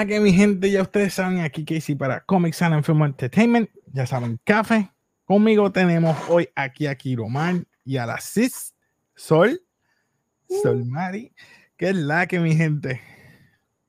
¿Qué es la que mi gente? Ya ustedes saben, aquí Casey para Comics and Film Entertainment. Ya saben, café. Conmigo tenemos hoy aquí a Kiromar y a la Cis Sol. Sol Mari. ¿Qué es la que mi gente?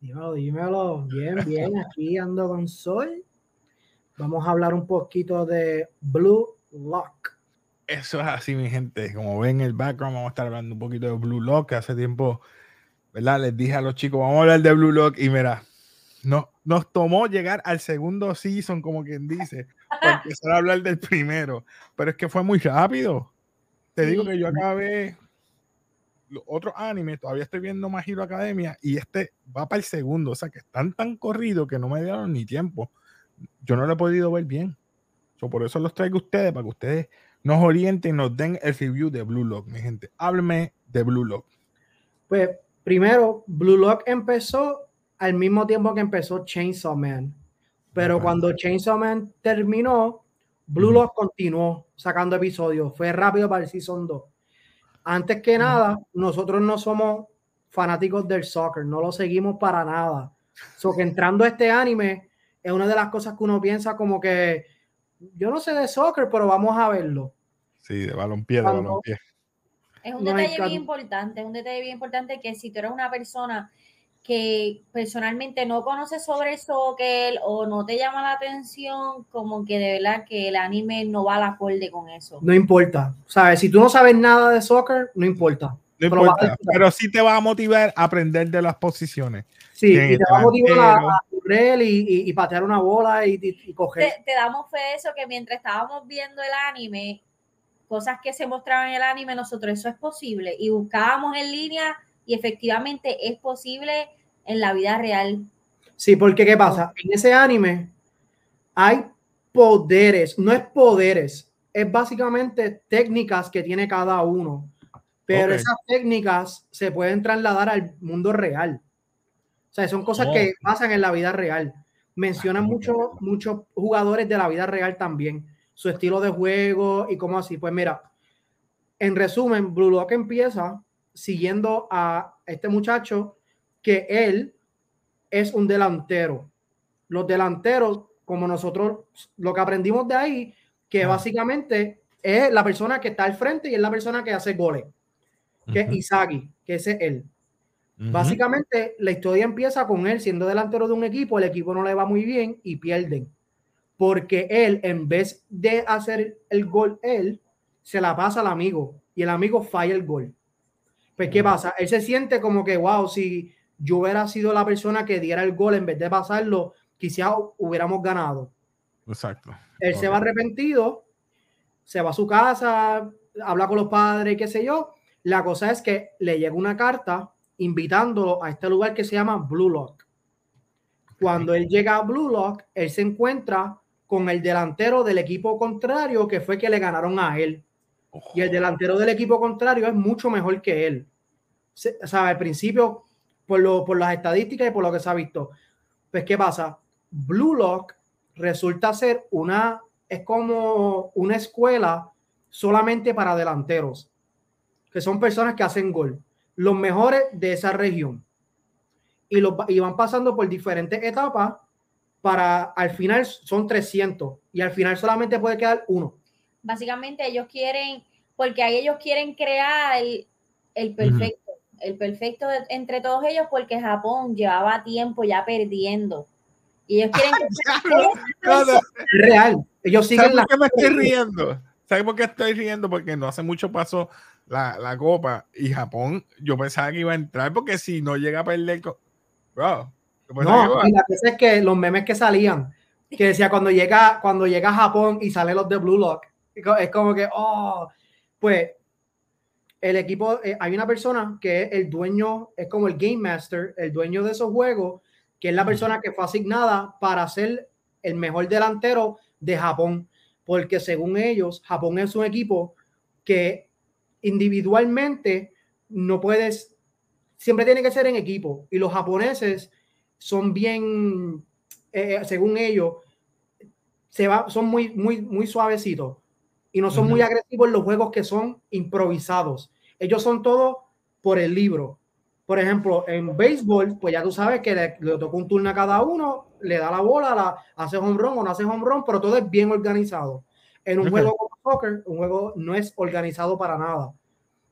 Dímelo, dímelo. Bien, bien. Aquí ando con Sol. Vamos a hablar un poquito de Blue Lock. Eso es así, mi gente. Como ven en el background, vamos a estar hablando un poquito de Blue Lock, que hace tiempo, ¿verdad? Les dije a los chicos, vamos a hablar de Blue Lock y mira, no, nos tomó llegar al segundo season, como quien dice, para empezar a hablar del primero. Pero es que fue muy rápido. Te digo que yo acabé los otros animes, todavía estoy viendo My Hero Academia y este va para el segundo, o sea que están tan corridos que no me dieron ni tiempo. Yo no lo he podido ver bien. por eso los traigo a ustedes, para que ustedes nos orienten, nos den el review de Blue Lock, mi gente. Hábleme de Blue Lock. Pues primero, Blue Lock empezó al mismo tiempo que empezó Chainsaw Man. Pero cuando Chainsaw Man terminó, Blue Lock continuó sacando episodios. Fue rápido para el Season 2. Antes que nada, nosotros no somos fanáticos del soccer, no lo seguimos para nada. So que entrando a este anime es una de las cosas que uno piensa como que yo no sé de soccer, pero vamos a verlo. Sí, de balompié, de balompié. Es un detalle bien importante, es un detalle bien importante que si tú eres una persona que personalmente no conoces sobre el soccer o no te llama la atención, como que de verdad que el anime no va al acorde con eso. No importa, ¿sabes? Si tú no sabes nada de soccer, no importa. No importa, pero sí te va a motivar a aprender de las posiciones. Sí, y te va a motivar a, correr y, patear una bola y, coger. Te, damos fe de eso, que mientras estábamos viendo el anime, cosas que se mostraban en el anime, nosotros eso es posible. Y buscábamos en línea y efectivamente es posible en la vida real. Sí, porque ¿qué pasa? En ese anime hay poderes, no es poderes, es básicamente técnicas que tiene cada uno pero esas técnicas se pueden trasladar al mundo real. O sea, son cosas que pasan en la vida real. Mencionan muchos muchos jugadores de la vida real también, su estilo de juego y cómo así. Pues mira, en resumen, Blue Lock empieza siguiendo a este muchacho que él es un delantero. Los delanteros, como nosotros, lo que aprendimos de ahí, que básicamente es la persona que está al frente y es la persona que hace goles que es Isagi, que ese es él. Básicamente, la historia empieza con él siendo delantero de un equipo, el equipo no le va muy bien y pierden. Porque él, en vez de hacer el gol, él se la pasa al amigo y el amigo falla el gol. Pues, ¿qué pasa? Él se siente como que, wow, si yo hubiera sido la persona que diera el gol en vez de pasarlo, quizás hubiéramos ganado. Exacto. Él se va arrepentido, se va a su casa, habla con los padres, qué sé yo, la cosa es que le llega una carta invitándolo a este lugar que se llama Blue Lock. Cuando él llega a Blue Lock, él se encuentra con el delantero del equipo contrario que fue que le ganaron a él. Y el delantero del equipo contrario es mucho mejor que él. O sea, al principio, por, lo, por las estadísticas y por lo que se ha visto. Pues, ¿qué pasa? Blue Lock resulta ser una, es como una escuela solamente para delanteros que son personas que hacen gol, los mejores de esa región. Y, los, y van pasando por diferentes etapas para al final son 300 y al final solamente puede quedar uno. Básicamente ellos quieren, porque ellos quieren crear el, el perfecto, el perfecto entre todos ellos porque Japón llevaba tiempo ya perdiendo. Y ellos quieren que... real. Ellos siguen la... me estoy riendo? ¿Sabes por qué estoy riendo? Porque no hace mucho pasó la, la, copa y Japón, yo pensaba que iba a entrar porque si no llega a perder. Bro, no, y la cosa es que los memes que salían, que decía cuando llega, cuando llega a Japón y sale los de Blue Lock, es como que, oh, pues el equipo, eh, hay una persona que es el dueño, es como el Game Master, el dueño de esos juegos, que es la persona que fue asignada para ser el mejor delantero de Japón, porque según ellos, Japón es un equipo que individualmente no puedes, siempre tiene que ser en equipo. Y los japoneses son bien, eh, eh, según ellos, se va, son muy, muy, muy suavecitos y no son muy agresivos en los juegos que son improvisados. Ellos son todos por el libro. Por ejemplo, en béisbol, pues ya tú sabes que le, le toca un turno a cada uno, le da la bola, la, hace home run o no hace home run, pero todo es bien organizado. En un juego como soccer, un juego no es organizado para nada.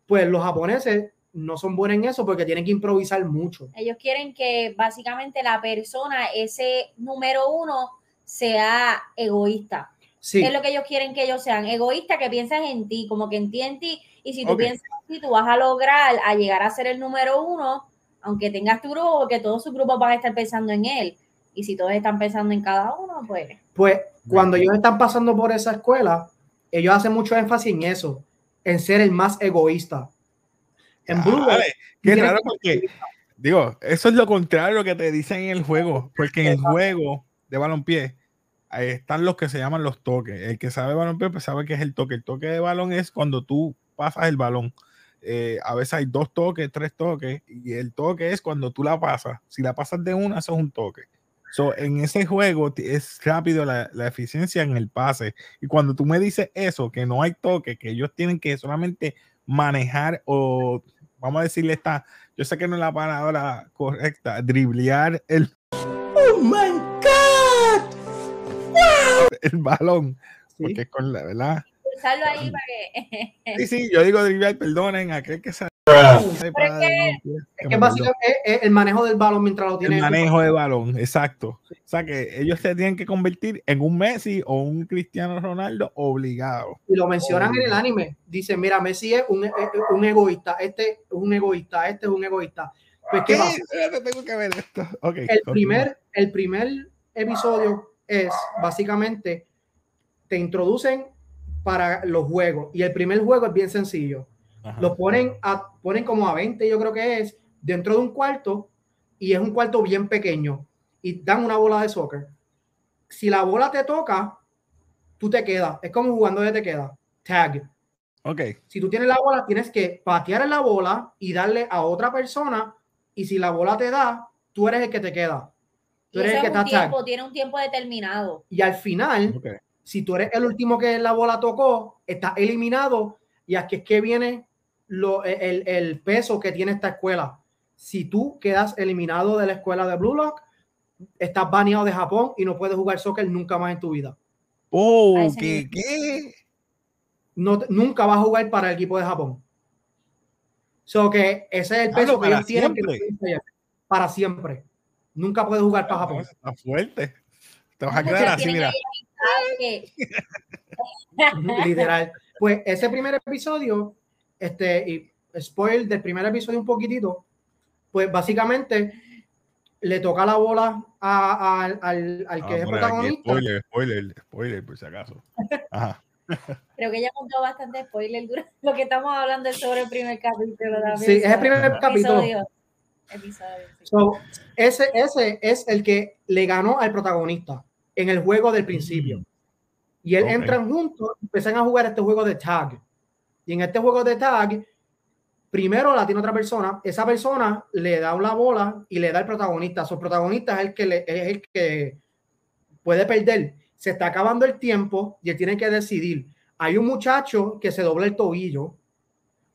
Pues los japoneses no son buenos en eso porque tienen que improvisar mucho. Ellos quieren que básicamente la persona, ese número uno, sea egoísta. Sí. Es lo que ellos quieren que ellos sean, egoístas, que piensen en ti, como que en ti, en ti, y si tú piensas en ti, tú vas a lograr a llegar a ser el número uno, aunque tengas tu grupo, porque todos sus grupos van a estar pensando en él. Y si todos están pensando en cada uno, pues... Pues cuando ellos están pasando por esa escuela, ellos hacen mucho énfasis en eso, en ser el más egoísta. En Blue qué raro porque, digo, eso es lo contrario que te dicen en el juego, porque en el juego de balompié están los que se llaman los toques. El que sabe balompié pues sabe que es el toque. El toque de balón es cuando tú pasas el balón. Eh, a veces hay dos toques, tres toques, y el toque es cuando tú la pasas. Si la pasas de una, eso es un toque. So, en ese juego es rápido la, la, eficiencia en el pase. Y cuando tú me dices eso, que no hay toque, que ellos tienen que solamente manejar o, vamos a decirle esta, yo sé que no es la palabra correcta, driblear el... ¡Oh, my! El balón. Porque es con la, ¿verdad? ahí para que... sí, sí, yo digo driblear, perdonen, aquel que sabe es que básicamente es el manejo del balón mientras lo tiene. El manejo de balón, exacto. O sea que ellos se tienen que convertir en un Messi o un Cristiano Ronaldo obligado. Y lo mencionan en el anime. Dicen, mira, Messi es un, un, egoísta, este es un egoísta, este es un egoísta. Pues, ¿qué, pasa? Tengo que ver esto. el, primer, el primer episodio es básicamente te introducen para los juegos y el primer juego es bien sencillo lo ponen, a, ponen como a 20, yo creo que es, dentro de un cuarto y es un cuarto bien pequeño y dan una bola de soccer. Si la bola te toca, tú te quedas. Es como jugando de te queda. Tag. Ok. Si tú tienes la bola, tienes que patear en la bola y darle a otra persona. Y si la bola te da, tú eres el que te queda. Tú eres el que está tiempo, Tiene un tiempo determinado. Y al final, si tú eres el último que la bola tocó, está eliminado. Y aquí es que viene lo, el, el, peso que tiene esta escuela. Si tú quedas eliminado de la escuela de Blue Lock, estás baneado de Japón y no puedes jugar soccer nunca más en tu vida. Oh, ¿qué? ¿qué? No, nunca vas a jugar para el equipo de Japón. So que ese es el peso que ellos tienen para siempre. Nunca puedes jugar para Japón. Está fuerte. Te vas a quedar así, mira. Literal. Pues ese primer episodio este, y spoil del primer episodio un poquitito, pues básicamente le toca la bola a, a, al, al, que ah, es protagonista. spoiler, spoiler, spoiler, por si acaso. Ajá. Creo que ya contó bastante spoiler durante lo que estamos hablando sobre el primer capítulo. Sí, es el primer capítulo. Episodio, ese, ese es el que le ganó al protagonista en el juego del principio. Y él entran juntos y empiezan a jugar este juego de tag. Y en este juego de tag, primero la tiene otra persona, esa persona le da una bola y le da el protagonista. Su protagonista es el que, le, es el que puede perder. Se está acabando el tiempo y él tiene que decidir. Hay un muchacho que se dobla el tobillo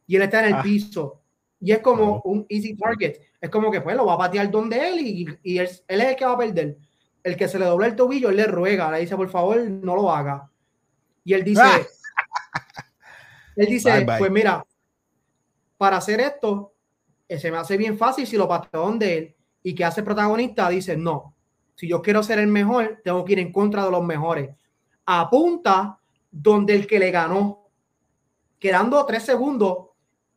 y él está en el ah. piso. Y es como un easy target. Es como que pues lo va a patear donde él y, y él, es el que va a perder. El que se le dobla el tobillo, él le ruega, le dice, por favor, no lo haga. Y él dice, ah. Él dice, pues mira, para hacer esto, eh, se me hace bien fácil si lo pateo donde él. ¿Y que hace protagonista? Dice, no, si yo quiero ser el mejor, tengo que ir en contra de los mejores. Apunta donde el que le ganó, quedando tres segundos,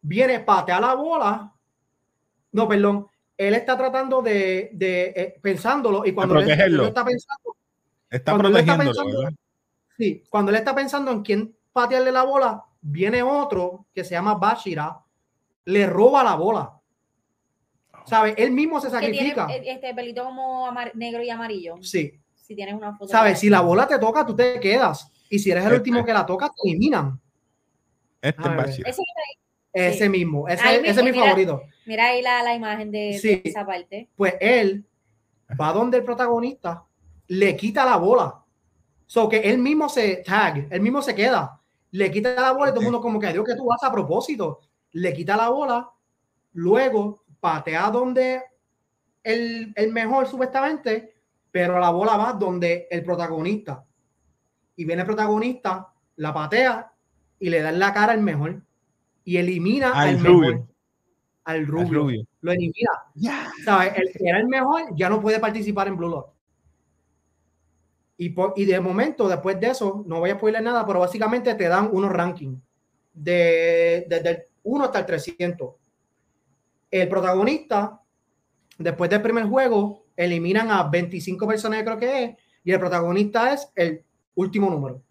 viene, patea la bola. No, perdón, él está tratando de, de eh, pensándolo y cuando él, está pensando, está protegiéndolo, sí, cuando él está pensando en quién patearle la bola, viene otro que se llama Bashira, le roba la bola. ¿Sabe? Él mismo se sacrifica. este pelito como negro y amarillo. Sí. Si tienes una foto. ¿Sabes? Si la bola te toca, tú te quedas. Y si eres el último este. que la toca, te eliminan. Este es Bashira. Ese, mismo. Ese, es mi favorito. Mira ahí la, la imagen de, esa parte. Pues él va donde el protagonista le quita la bola. So que él mismo se tag, él mismo se queda le quita la bola y todo el mundo como que Dios que tú vas a propósito. Le quita la bola, luego patea donde el, el mejor supuestamente, pero la bola va donde el protagonista. Y viene el protagonista, la patea y le da en la cara al mejor. Y elimina al, mejor. Al rubio. Lo elimina. El que era el mejor ya no puede participar en Blue Lock. Y, y de momento, después de eso, no voy a spoiler nada, pero básicamente te dan unos rankings de, desde el 1 hasta el 300. El protagonista, después del primer juego, eliminan a 25 personas, creo que es, y el protagonista es el último número.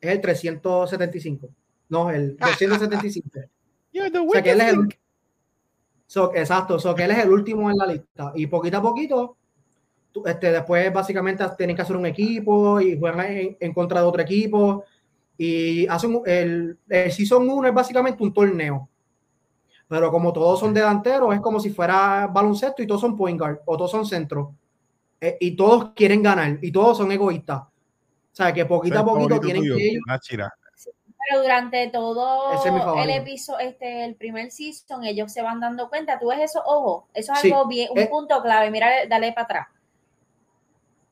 Es el 375. No, el 275. o sea, que él es el, exacto, so que él es el último en la lista. Y poquito a poquito, este, después básicamente tienen que hacer un equipo y juegan en, contra de otro equipo. Y hacen el, el Season 1 es básicamente un torneo. Pero como todos son delanteros, es como si fuera baloncesto y todos son point guard o todos son centro. Eh, y todos quieren ganar y todos son egoístas. O sea, que poquito a poquito tienen que pero durante todo el episodio, este, el primer season, ellos se van dando cuenta. Tú ves eso, ojo, eso es algo bien, un eh. punto clave. Mira, dale para atrás.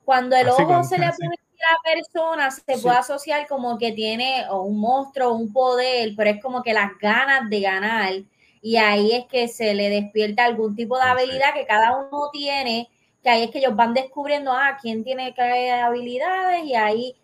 Cuando el ojo se le pone a la persona, se puede asociar como que tiene o un monstruo, un poder, pero es como que las ganas de ganar y ahí es que se le despierta algún tipo de habilidad que cada uno tiene, que ahí es que ellos van descubriendo, ah, quién tiene qué habilidades y ahí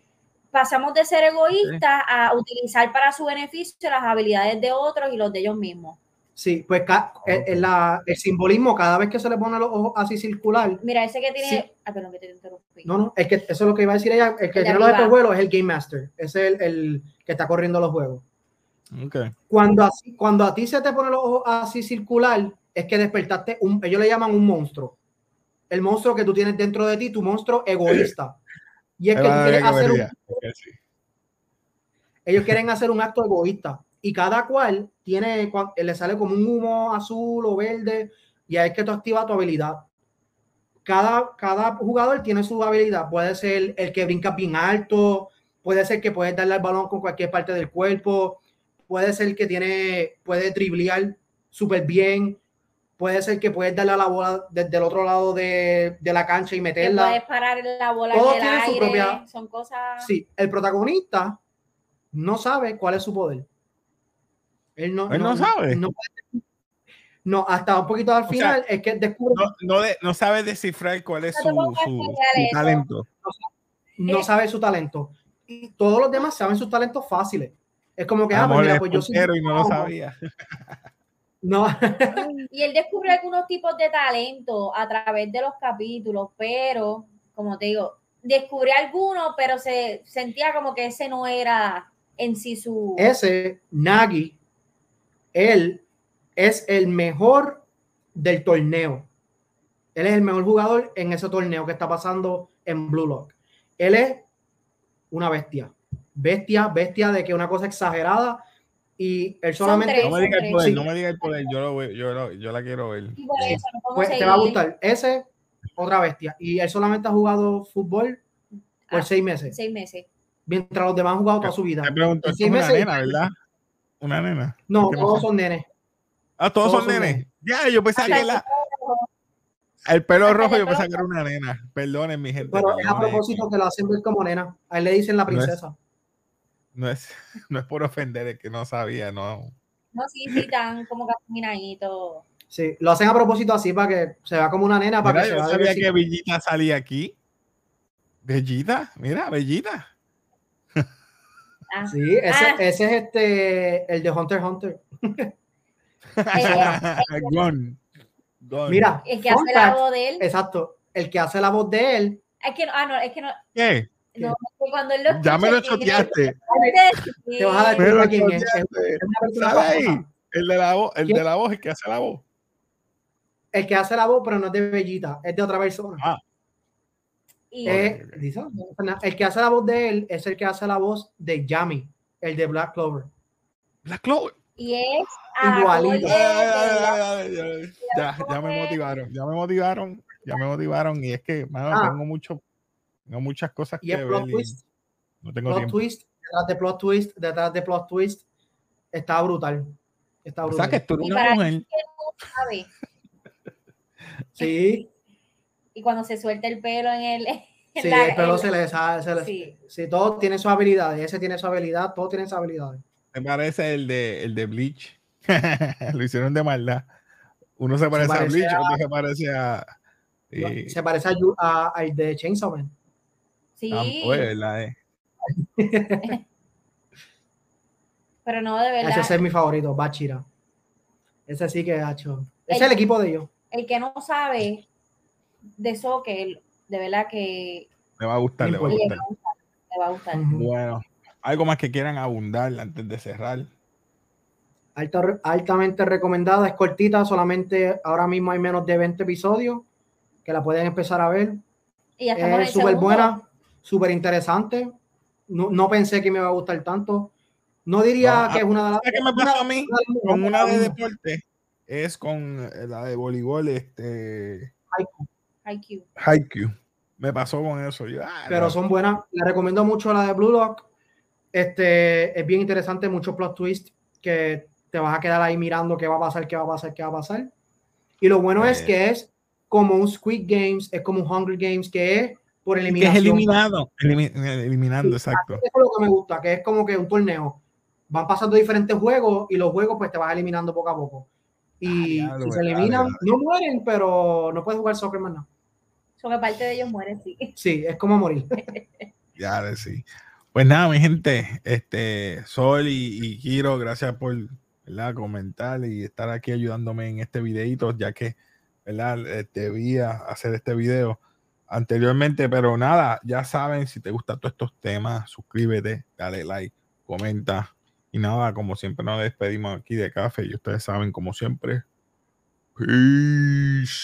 pasamos de ser egoístas a utilizar para su beneficio las habilidades de otros y los de ellos mismos. Sí, pues el, el, simbolismo, cada vez que se le pone los ojos así circular. Mira, ese que tiene. Ah, perdón, que te interrumpí. No, no, es que eso es lo que iba a decir ella. El que tiene los juegos es el Game Master. Es el, el que está corriendo los juegos. Cuando, así, cuando a ti se te pone los ojos así circular, es que despertaste un, ellos le llaman un monstruo. El monstruo que tú tienes dentro de ti, tu monstruo egoísta. Y es que tú quieres hacer un, ellos quieren hacer un acto egoísta. Y cada cual tiene, le sale como un humo azul o verde, y ahí es que tú activas tu habilidad. Cada, cada jugador tiene su habilidad. Puede ser el que brinca bien alto, puede ser que puedes darle al balón con cualquier parte del cuerpo, puede ser que tiene, puede driblear súper bien, puede ser que puedes darle a la bola desde el otro lado de, de la cancha y meterla. puedes parar la bola Todo en el aire, su propia... son cosas... Sí, el protagonista no sabe cuál es su poder. Él no, Él no, sabe. No, hasta un poquito al final es que descubre... No, no, sabe descifrar cuál es su, su, talento. No, sabe su talento. Y todos los demás saben sus talentos fáciles. Es como que, ah, pues mira, pues yo soy. y no lo sabía. No. y él descubre algunos tipos de talento a través de los capítulos, pero, como te digo, descubrió algunos, pero se sentía como que ese no era en sí su. Ese, Nagi, él es el mejor del torneo. Él es el mejor jugador en ese torneo que está pasando en Blue Lock. Él es una bestia bestia, bestia de que una cosa exagerada y él solamente... no me diga el poder, no me diga el poder, yo, lo, yo, yo la quiero ver. pues, te va a gustar. Ese, otra bestia. Y él solamente ha jugado fútbol por ah, seis meses. Seis meses. Mientras los demás han jugado toda su vida. Te pregunto, es una nena, ¿verdad? Una nena. No, todos son nenes. Ah, todos, son, nenes. Ya, yo pensaba que la... El pelo rojo yo pensaba que era una nena. Perdonen, mi gente. Pero es a propósito que lo hacen ver como nena. A él le dicen la princesa no es, no es por ofender, es que no sabía, no. No, sí, sí, tan como caminadito. Sí, lo hacen a propósito así para que se vea como una nena. Para que yo sabía que Bellita salía aquí. Bellita, mira, Bellita. Ah. Sí, ese, ah. ese, es este, el de Hunter Hunter. Mira, el que hace la voz de él. Exacto, el que hace la voz de él. Es que no, ah, no, es que no. ¿Qué? No, cuando él lo ya me lo choteaste. Te vas a dar quién es. ahí. El de la voz, el de la voz, el que hace la voz. El que hace la voz, pero no es de Bellita, es de otra persona. Ah. Eh, el que hace la voz de él es el que hace la voz de Yami, el de Black Clover. Black Clover. Y es igualito. Ya, ya me motivaron, ya me motivaron, ya me motivaron. Y es que, mano, ah. tengo mucho tengo muchas cosas y que plot twist. No tengo plot twist, detrás de plot twist, detrás de plot twist. Está brutal. Está brutal. O sea, que tú eres una mujer. Sí. y cuando se suelta el pelo en el. sí, el pelo se le sale. Sí. sí, todos tienen sus habilidades. Ese tiene su habilidad, todos tienen sus habilidades. Me parece el de, el de Bleach. Lo hicieron de maldad. Uno se parece, a Bleach, otro se parece a. Se parece a, al de Chainsaw Man. Sí. Ah, pues, Pero no, de verdad. Ese es mi favorito, Bachira. Ese sí que ha hecho. Ese es el equipo de ellos. El que no sabe de soccer, de verdad que. Le va a gustar, le va a gustar. Le va a gustar. Bueno, algo más que quieran abundar antes de cerrar. altamente recomendada, es cortita, solamente ahora mismo hay menos de 20 episodios que la pueden empezar a ver. Y es súper buena, súper interesante. No, no, pensé que me iba a gustar tanto. No diría que es una de las. que me pasó a mí con una de deporte? Es con la de voleibol, este. Haikyuu. Haikyuu. Me pasó con eso. Ah, Pero son buenas. Le recomiendo mucho la de Blue Lock. Este, es bien interesante, mucho plot twist que te vas a quedar ahí mirando qué va a pasar, qué va a pasar, qué va a pasar. Y lo bueno es que es como un Squid Games, es como un Hunger Games, que es por eliminación. Que es eliminado, eliminando, exacto. Eso es lo que me gusta, que es como que un torneo. Van pasando diferentes juegos y los juegos pues te vas eliminando poco a poco. Y ah, si se eliminan, no mueren, pero no puedes jugar soccer más nada. Son parte de ellos mueren, sí. Sí, es como morir. ya, sí. Pues nada, mi gente, este, Sol y, y Kiro, gracias por comentar y estar aquí ayudándome en este videito, ya que ¿verdad? Eh, debía hacer este video anteriormente, pero nada, ya saben, si te gustan todos estos temas, suscríbete, dale like, comenta. Y nada, como siempre nos despedimos aquí de café y ustedes saben, como siempre. Peace.